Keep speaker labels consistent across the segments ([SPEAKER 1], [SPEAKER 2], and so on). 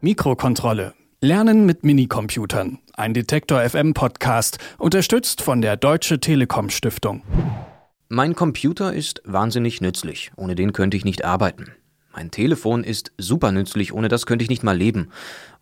[SPEAKER 1] Mikrokontrolle. Lernen mit Minicomputern. Ein Detektor FM Podcast, unterstützt von der Deutsche Telekom Stiftung.
[SPEAKER 2] Mein Computer ist wahnsinnig nützlich. Ohne den könnte ich nicht arbeiten. Mein Telefon ist super nützlich, ohne das könnte ich nicht mal leben.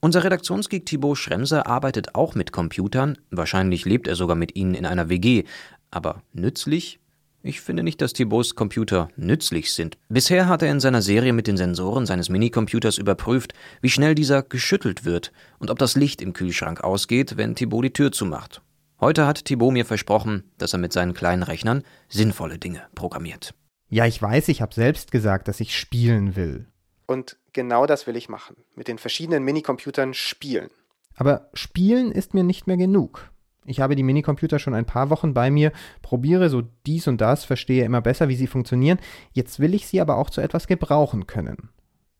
[SPEAKER 2] Unser Redaktionsgeek Thibaut Schremser arbeitet auch mit Computern. Wahrscheinlich lebt er sogar mit ihnen in einer WG. Aber nützlich? Ich finde nicht, dass Thibauts Computer nützlich sind. Bisher hat er in seiner Serie mit den Sensoren seines Minicomputers überprüft, wie schnell dieser geschüttelt wird und ob das Licht im Kühlschrank ausgeht, wenn Thibaut die Tür zumacht. Heute hat Thibaut mir versprochen, dass er mit seinen kleinen Rechnern sinnvolle Dinge programmiert.
[SPEAKER 3] Ja, ich weiß, ich habe selbst gesagt, dass ich spielen will.
[SPEAKER 4] Und genau das will ich machen. Mit den verschiedenen Minicomputern spielen.
[SPEAKER 3] Aber spielen ist mir nicht mehr genug. Ich habe die Minicomputer schon ein paar Wochen bei mir, probiere so dies und das, verstehe immer besser, wie sie funktionieren. Jetzt will ich sie aber auch zu etwas gebrauchen können.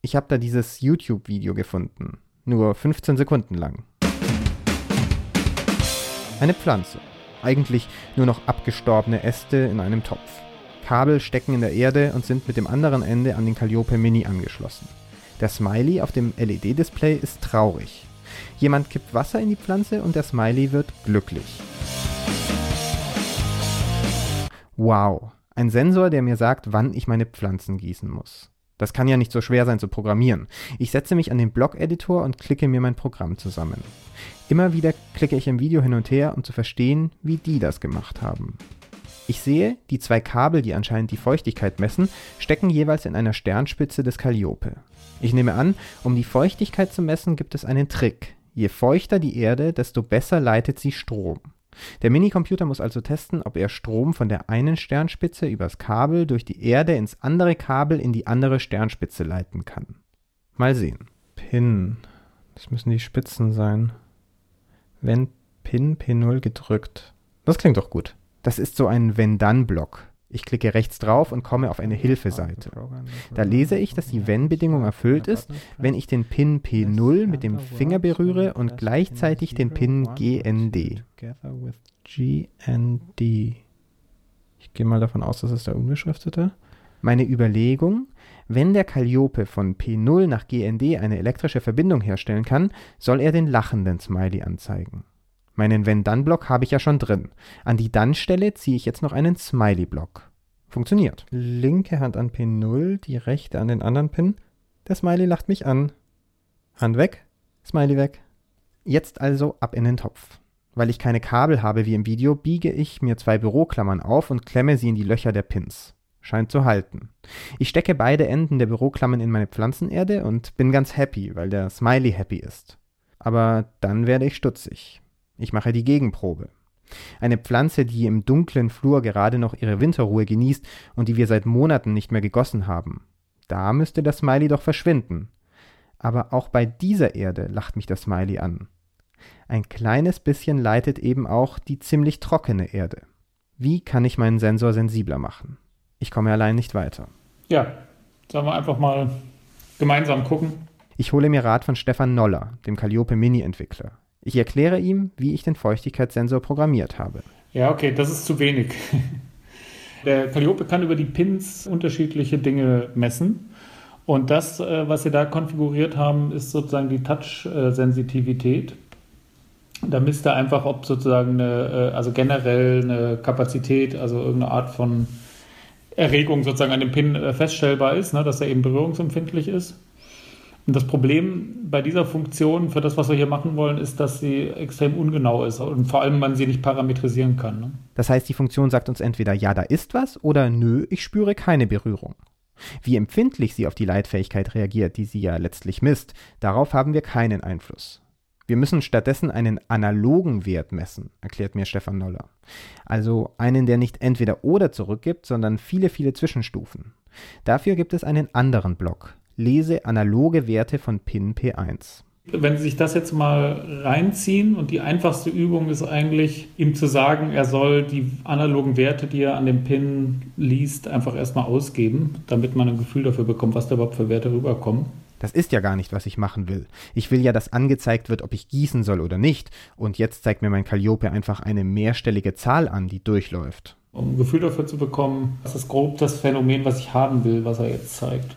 [SPEAKER 3] Ich habe da dieses YouTube-Video gefunden. Nur 15 Sekunden lang. Eine Pflanze. Eigentlich nur noch abgestorbene Äste in einem Topf. Kabel stecken in der Erde und sind mit dem anderen Ende an den Calliope Mini angeschlossen. Der Smiley auf dem LED-Display ist traurig. Jemand kippt Wasser in die Pflanze und der Smiley wird glücklich. Wow, ein Sensor, der mir sagt, wann ich meine Pflanzen gießen muss. Das kann ja nicht so schwer sein zu programmieren. Ich setze mich an den Blog-Editor und klicke mir mein Programm zusammen. Immer wieder klicke ich im Video hin und her, um zu verstehen, wie die das gemacht haben. Ich sehe, die zwei Kabel, die anscheinend die Feuchtigkeit messen, stecken jeweils in einer Sternspitze des Calliope. Ich nehme an, um die Feuchtigkeit zu messen, gibt es einen Trick. Je feuchter die Erde, desto besser leitet sie Strom. Der Minicomputer muss also testen, ob er Strom von der einen Sternspitze übers Kabel durch die Erde ins andere Kabel in die andere Sternspitze leiten kann. Mal sehen. Pin. Das müssen die Spitzen sein. Wenn Pin P0 gedrückt. Das klingt doch gut. Das ist so ein Wenn-Dann-Block. Ich klicke rechts drauf und komme auf eine Hilfeseite. Da lese ich, dass die Wenn-Bedingung erfüllt ist, wenn ich den Pin P0 mit dem Finger berühre und gleichzeitig den Pin GND. GND. Ich gehe mal davon aus, dass es der unbeschriftete. Meine Überlegung, wenn der Calliope von P0 nach GND eine elektrische Verbindung herstellen kann, soll er den lachenden Smiley anzeigen. Meinen Wenn-Dann-Block habe ich ja schon drin. An die Dann-Stelle ziehe ich jetzt noch einen Smiley-Block. Funktioniert. Linke Hand an Pin 0, die rechte an den anderen Pin. Der Smiley lacht mich an. Hand weg, Smiley weg. Jetzt also ab in den Topf. Weil ich keine Kabel habe wie im Video, biege ich mir zwei Büroklammern auf und klemme sie in die Löcher der Pins. Scheint zu halten. Ich stecke beide Enden der Büroklammern in meine Pflanzenerde und bin ganz happy, weil der Smiley happy ist. Aber dann werde ich stutzig. Ich mache die Gegenprobe. Eine Pflanze, die im dunklen Flur gerade noch ihre Winterruhe genießt und die wir seit Monaten nicht mehr gegossen haben. Da müsste das Smiley doch verschwinden. Aber auch bei dieser Erde lacht mich das Smiley an. Ein kleines bisschen leitet eben auch die ziemlich trockene Erde. Wie kann ich meinen Sensor sensibler machen? Ich komme allein nicht weiter.
[SPEAKER 5] Ja, sollen wir einfach mal gemeinsam gucken.
[SPEAKER 3] Ich hole mir Rat von Stefan Noller, dem Calliope Mini-Entwickler. Ich erkläre ihm, wie ich den Feuchtigkeitssensor programmiert habe.
[SPEAKER 5] Ja, okay, das ist zu wenig. Der Calliope kann über die Pins unterschiedliche Dinge messen. Und das, äh, was Sie da konfiguriert haben, ist sozusagen die Touch-Sensitivität. Da misst er einfach, ob sozusagen eine, äh, also generell eine Kapazität, also irgendeine Art von Erregung sozusagen an dem Pin äh, feststellbar ist, ne, dass er eben berührungsempfindlich ist. Und das Problem bei dieser Funktion für das, was wir hier machen wollen, ist, dass sie extrem ungenau ist und vor allem man sie nicht parametrisieren kann. Ne?
[SPEAKER 3] Das heißt, die Funktion sagt uns entweder ja, da ist was oder nö, ich spüre keine Berührung. Wie empfindlich sie auf die Leitfähigkeit reagiert, die sie ja letztlich misst, darauf haben wir keinen Einfluss. Wir müssen stattdessen einen analogen Wert messen, erklärt mir Stefan Noller. Also einen, der nicht entweder oder zurückgibt, sondern viele, viele Zwischenstufen. Dafür gibt es einen anderen Block, lese analoge Werte von PIN P1.
[SPEAKER 5] Wenn Sie sich das jetzt mal reinziehen und die einfachste Übung ist eigentlich, ihm zu sagen, er soll die analogen Werte, die er an dem Pin liest, einfach erstmal ausgeben, damit man ein Gefühl dafür bekommt, was da überhaupt für Werte rüberkommen.
[SPEAKER 3] Das ist ja gar nicht, was ich machen will. Ich will ja, dass angezeigt wird, ob ich gießen soll oder nicht. Und jetzt zeigt mir mein Calliope einfach eine mehrstellige Zahl an, die durchläuft.
[SPEAKER 5] Um ein Gefühl dafür zu bekommen, das ist grob das Phänomen, was ich haben will, was er jetzt zeigt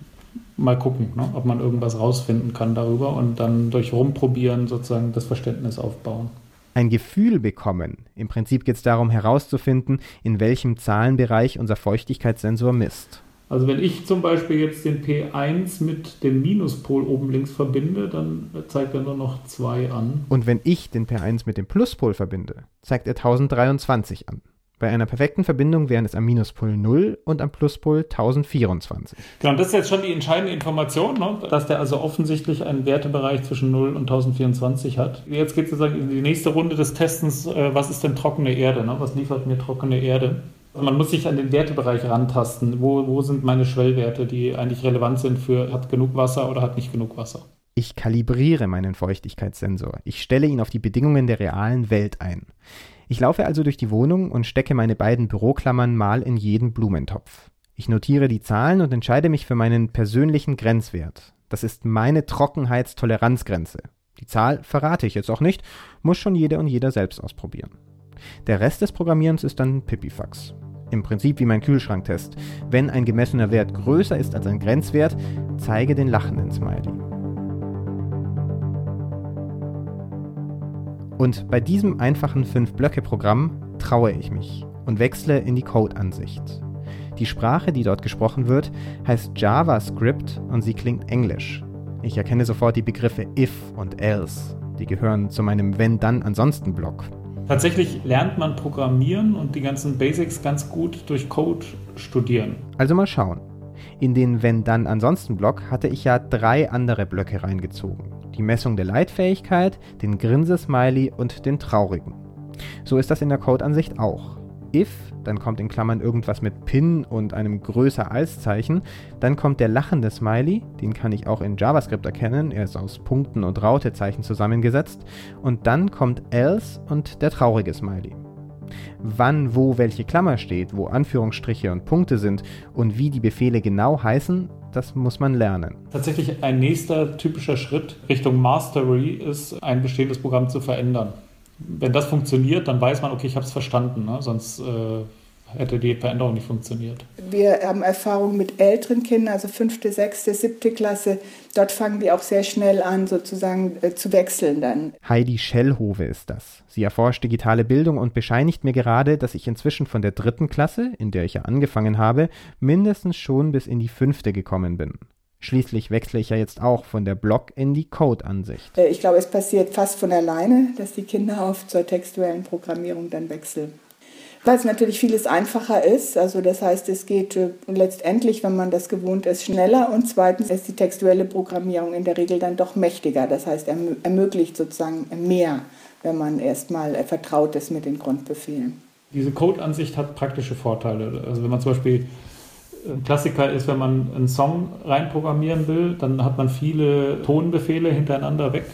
[SPEAKER 5] mal gucken, ne, ob man irgendwas rausfinden kann darüber und dann durch Rumprobieren sozusagen das Verständnis aufbauen.
[SPEAKER 3] Ein Gefühl bekommen. Im Prinzip geht es darum herauszufinden, in welchem Zahlenbereich unser Feuchtigkeitssensor misst.
[SPEAKER 5] Also wenn ich zum Beispiel jetzt den P1 mit dem Minuspol oben links verbinde, dann zeigt er nur noch 2 an.
[SPEAKER 3] Und wenn ich den P1 mit dem Pluspol verbinde, zeigt er 1023 an. Bei einer perfekten Verbindung wären es am Minuspol 0 und am Pluspol 1024.
[SPEAKER 5] Genau, das ist jetzt schon die entscheidende Information, ne? dass der also offensichtlich einen Wertebereich zwischen 0 und 1024 hat. Jetzt geht es sozusagen in die nächste Runde des Testens, äh, was ist denn trockene Erde? Ne? Was liefert mir trockene Erde? Also man muss sich an den Wertebereich rantasten. Wo, wo sind meine Schwellwerte, die eigentlich relevant sind für hat genug Wasser oder hat nicht genug Wasser?
[SPEAKER 3] Ich kalibriere meinen Feuchtigkeitssensor. Ich stelle ihn auf die Bedingungen der realen Welt ein. Ich laufe also durch die Wohnung und stecke meine beiden Büroklammern mal in jeden Blumentopf. Ich notiere die Zahlen und entscheide mich für meinen persönlichen Grenzwert. Das ist meine Trockenheitstoleranzgrenze. Die Zahl verrate ich jetzt auch nicht, muss schon jede und jeder selbst ausprobieren. Der Rest des Programmierens ist dann Pipifax. Im Prinzip wie mein Kühlschranktest. Wenn ein gemessener Wert größer ist als ein Grenzwert, zeige den lachenden Smiley. Und bei diesem einfachen 5-Blöcke-Programm traue ich mich und wechsle in die Code-Ansicht. Die Sprache, die dort gesprochen wird, heißt JavaScript und sie klingt englisch. Ich erkenne sofort die Begriffe if und else. Die gehören zu meinem Wenn-Dann-Ansonsten-Block.
[SPEAKER 5] Tatsächlich lernt man Programmieren und die ganzen Basics ganz gut durch Code studieren.
[SPEAKER 3] Also mal schauen. In den Wenn-Dann-Ansonsten-Block hatte ich ja drei andere Blöcke reingezogen die Messung der Leitfähigkeit, den Grinsesmiley und den traurigen. So ist das in der Codeansicht auch. If, dann kommt in Klammern irgendwas mit Pin und einem größer als Zeichen, dann kommt der lachende Smiley, den kann ich auch in JavaScript erkennen, er ist aus Punkten und Rautezeichen zusammengesetzt, und dann kommt else und der traurige Smiley. Wann, wo welche Klammer steht, wo Anführungsstriche und Punkte sind und wie die Befehle genau heißen, das muss man lernen.
[SPEAKER 5] Tatsächlich ein nächster typischer Schritt Richtung Mastery ist, ein bestehendes Programm zu verändern. Wenn das funktioniert, dann weiß man, okay, ich habe es verstanden, ne? sonst äh, hätte die Veränderung nicht funktioniert.
[SPEAKER 6] Wir haben Erfahrung mit älteren Kindern, also fünfte, sechste, siebte Klasse. Dort fangen die auch sehr schnell an, sozusagen äh, zu wechseln dann.
[SPEAKER 3] Heidi Schellhove ist das. Sie erforscht digitale Bildung und bescheinigt mir gerade, dass ich inzwischen von der dritten Klasse, in der ich ja angefangen habe, mindestens schon bis in die fünfte gekommen bin. Schließlich wechsle ich ja jetzt auch von der Block in die Code-Ansicht.
[SPEAKER 6] Äh, ich glaube, es passiert fast von alleine, dass die Kinder auf zur textuellen Programmierung dann wechseln weil es natürlich vieles einfacher ist. Also das heißt, es geht äh, letztendlich, wenn man das gewohnt ist, schneller und zweitens ist die textuelle Programmierung in der Regel dann doch mächtiger. Das heißt, erm ermöglicht sozusagen mehr, wenn man erstmal vertraut ist mit den Grundbefehlen.
[SPEAKER 5] Diese Code-Ansicht hat praktische Vorteile. Also wenn man zum Beispiel ein Klassiker ist, wenn man einen Song reinprogrammieren will, dann hat man viele Tonbefehle hintereinander weg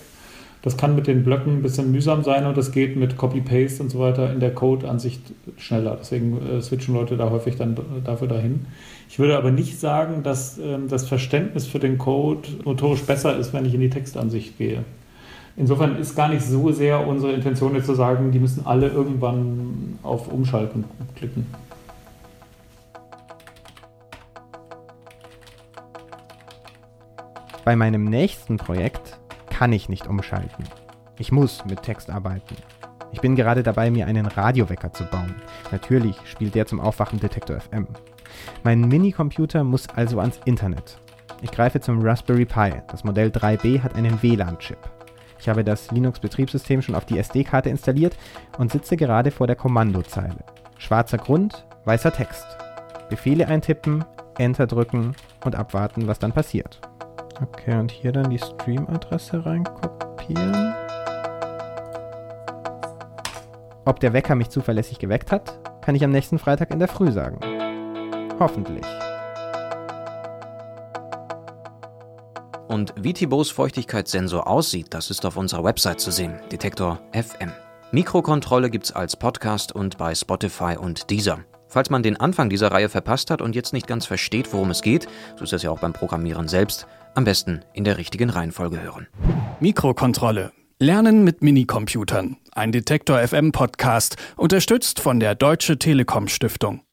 [SPEAKER 5] das kann mit den Blöcken ein bisschen mühsam sein und das geht mit Copy-Paste und so weiter in der Code-Ansicht schneller. Deswegen äh, switchen Leute da häufig dann dafür dahin. Ich würde aber nicht sagen, dass ähm, das Verständnis für den Code notorisch besser ist, wenn ich in die Textansicht gehe. Insofern ist gar nicht so sehr unsere Intention jetzt zu sagen, die müssen alle irgendwann auf Umschalten klicken.
[SPEAKER 3] Bei meinem nächsten Projekt kann ich nicht umschalten. Ich muss mit Text arbeiten. Ich bin gerade dabei, mir einen Radiowecker zu bauen. Natürlich spielt der zum Aufwachen Detektor FM. Mein Minicomputer muss also ans Internet. Ich greife zum Raspberry Pi. Das Modell 3B hat einen WLAN-Chip. Ich habe das Linux-Betriebssystem schon auf die SD-Karte installiert und sitze gerade vor der Kommandozeile. Schwarzer Grund, weißer Text. Befehle eintippen, Enter drücken und abwarten, was dann passiert. Okay, und hier dann die Stream-Adresse reinkopieren. Ob der Wecker mich zuverlässig geweckt hat, kann ich am nächsten Freitag in der Früh sagen. Hoffentlich.
[SPEAKER 2] Und wie Thibauts Feuchtigkeitssensor aussieht, das ist auf unserer Website zu sehen, Detektor FM. Mikrokontrolle gibt's als Podcast und bei Spotify und Deezer. Falls man den Anfang dieser Reihe verpasst hat und jetzt nicht ganz versteht, worum es geht, so ist das ja auch beim Programmieren selbst, am besten in der richtigen Reihenfolge hören.
[SPEAKER 1] Mikrokontrolle. Lernen mit Minicomputern. Ein Detektor FM Podcast, unterstützt von der Deutsche Telekom Stiftung.